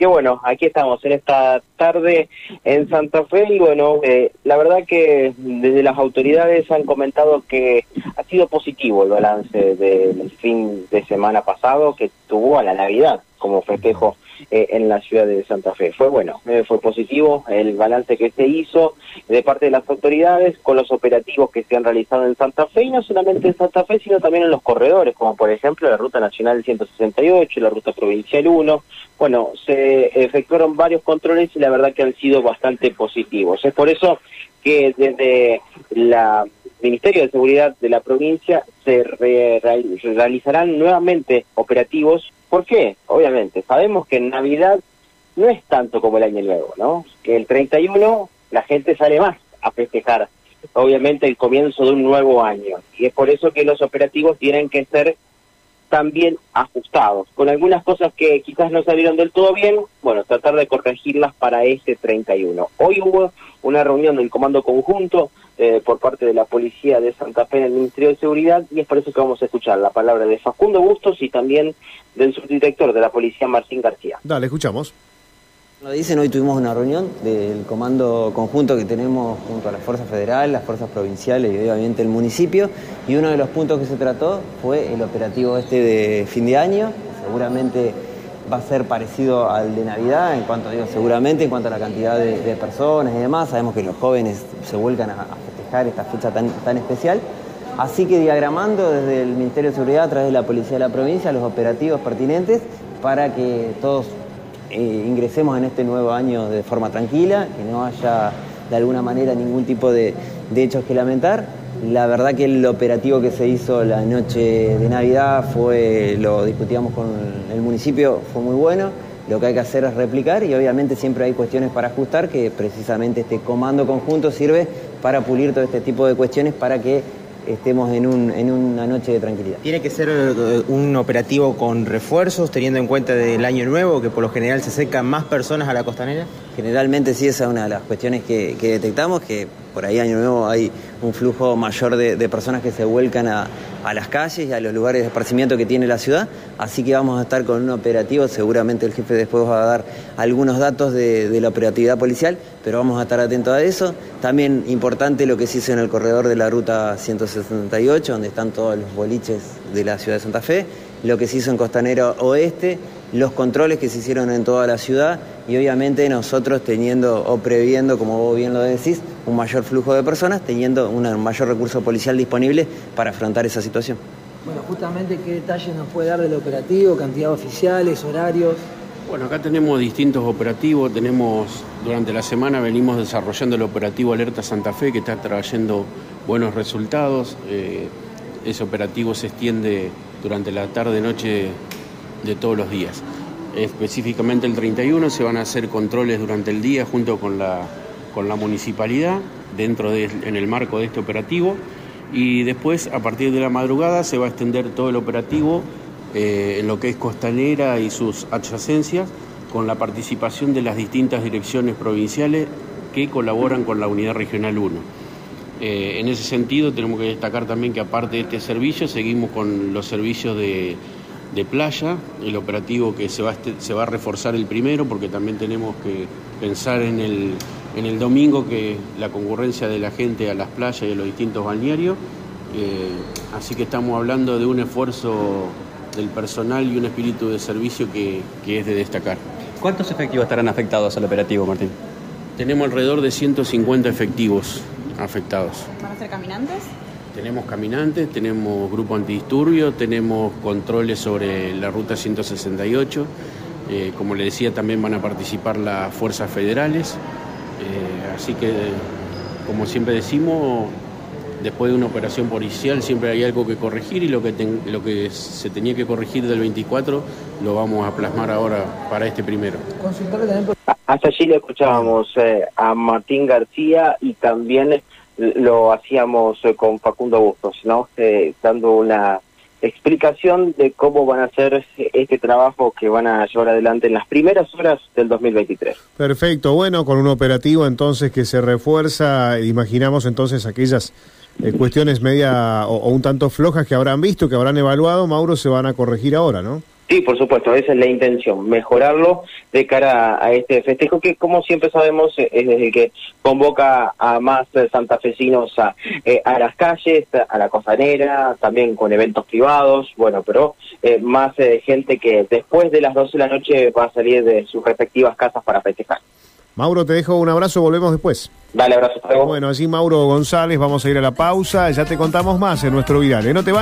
que bueno, aquí estamos en esta tarde en Santa Fe y bueno, eh, la verdad que desde las autoridades han comentado que ha sido positivo el balance del fin de semana pasado que tuvo a la Navidad como festejo eh, en la ciudad de Santa Fe. Fue bueno, eh, fue positivo el balance que se hizo de parte de las autoridades con los operativos que se han realizado en Santa Fe y no solamente en Santa Fe, sino también en los corredores, como por ejemplo la Ruta Nacional 168, la Ruta Provincial 1. Bueno, se efectuaron varios controles y la verdad que han sido bastante positivos. Es por eso que desde la Ministerio de Seguridad de la provincia se realizarán nuevamente operativos. ¿Por qué? Obviamente, sabemos que en Navidad no es tanto como el Año Nuevo, ¿no? Que el 31 la gente sale más a festejar, obviamente, el comienzo de un nuevo año. Y es por eso que los operativos tienen que ser también ajustados, con algunas cosas que quizás no salieron del todo bien, bueno, tratar de corregirlas para este 31. Hoy hubo una reunión del Comando Conjunto eh, por parte de la Policía de Santa Fe en el Ministerio de Seguridad y es por eso que vamos a escuchar la palabra de Facundo Bustos y también del subdirector de la Policía, Martín García. Dale, escuchamos. Lo dicen, hoy tuvimos una reunión del comando conjunto que tenemos junto a las fuerzas federales, las fuerzas provinciales y obviamente el municipio. Y uno de los puntos que se trató fue el operativo este de fin de año. Seguramente va a ser parecido al de Navidad, en cuanto digo seguramente, en cuanto a la cantidad de, personas y demás. Sabemos que los jóvenes se vuelcan a, festejar esta fecha tan, tan especial. Así que diagramando desde el Ministerio de Seguridad a través de la Policía de la Provincia los operativos pertinentes para que todos ingresemos en este nuevo año de forma tranquila, que no haya de alguna manera ningún tipo de, hechos que lamentar. La verdad que el operativo que se hizo la noche de Navidad fue, lo discutíamos con el municipio, fue muy bueno. Lo que hay que hacer es replicar y obviamente siempre hay cuestiones para ajustar, que precisamente este comando conjunto sirve para pulir todo este tipo de cuestiones para que estemos en, un, en una noche de tranquilidad. ¿Tiene que ser eh, un operativo con refuerzos, teniendo en cuenta del año nuevo, que por lo general se acercan más personas a la costanera? Generalmente sí, esa es una de las cuestiones que, que detectamos, que por ahí año nuevo hay un flujo mayor de, personas que se vuelcan a, las calles y a los lugares de esparcimiento que tiene la ciudad, así que vamos a estar con un operativo, seguramente el jefe después va a dar algunos datos de, la operatividad policial, pero vamos a estar atentos a eso. También importante lo que se hizo en el corredor de la ruta 168, donde están todos los boliches de la ciudad de Santa Fe, lo que se hizo en Costanera Oeste, los controles que se hicieron en toda la ciudad y obviamente nosotros teniendo o previendo, como vos bien lo decís, un mayor flujo de personas, teniendo un mayor recurso policial disponible para afrontar esa situación. Bueno, justamente, ¿qué detalles nos puede dar del operativo? ¿Cantidad de oficiales, horarios? Bueno, acá tenemos distintos operativos. Tenemos, durante la semana venimos desarrollando el operativo Alerta Santa Fe, que está trayendo buenos resultados. Eh, ese operativo se extiende durante la tarde-noche de todos los días. Específicamente el 31 se van a hacer controles durante el día junto con la, con la municipalidad dentro de, en el marco de este operativo y después a partir de la madrugada se va a extender todo el operativo eh, en lo que es Costanera y sus adyacencias con la participación de las distintas direcciones provinciales que colaboran con la Unidad Regional 1. Eh, en ese sentido tenemos que destacar también que aparte de este servicio seguimos con los servicios de de playa, el operativo que se va, se va a reforzar el primero porque también tenemos que pensar en el, en el domingo que la concurrencia de la gente a las playas y a los distintos balnearios. Eh, así que estamos hablando de un esfuerzo del personal y un espíritu de servicio que, que es de destacar. ¿Cuántos efectivos estarán afectados al operativo, Martín? Tenemos alrededor de 150 efectivos afectados. ¿Van a ser caminantes? Tenemos caminantes, tenemos grupo antidisturbio, tenemos controles sobre la ruta 168. Eh, como le decía, también van a participar las fuerzas federales. Eh, así que, como siempre decimos, después de una operación policial siempre hay algo que corregir y lo que, lo que se tenía que corregir del 24 lo vamos a plasmar ahora para este primero. Hasta allí le escuchábamos eh, a Martín García y también lo hacíamos eh, con Facundo Bustos, ¿no? Eh, dando una explicación de cómo van a hacer este trabajo que van a llevar adelante en las primeras horas del 2023. Perfecto, bueno, con un operativo entonces que se refuerza, imaginamos entonces aquellas eh, cuestiones media o, un tanto flojas que habrán visto, que habrán evaluado, Mauro, se van a corregir ahora, ¿no? Sí, por supuesto, esa es la intención, mejorarlo de cara a este festejo que, como siempre sabemos, es el que convoca a más santafesinos a, eh, a las calles, a la costanera, también con eventos privados, bueno, pero eh, más eh, gente que después de las 12 de la noche va a salir de sus respectivas casas para festejar. Mauro, te dejo un abrazo, volvemos después. Dale, abrazo. hasta luego. Bueno, así Mauro González, vamos a ir a la pausa, ya te contamos más en nuestro viral. ¿eh? No te vayas.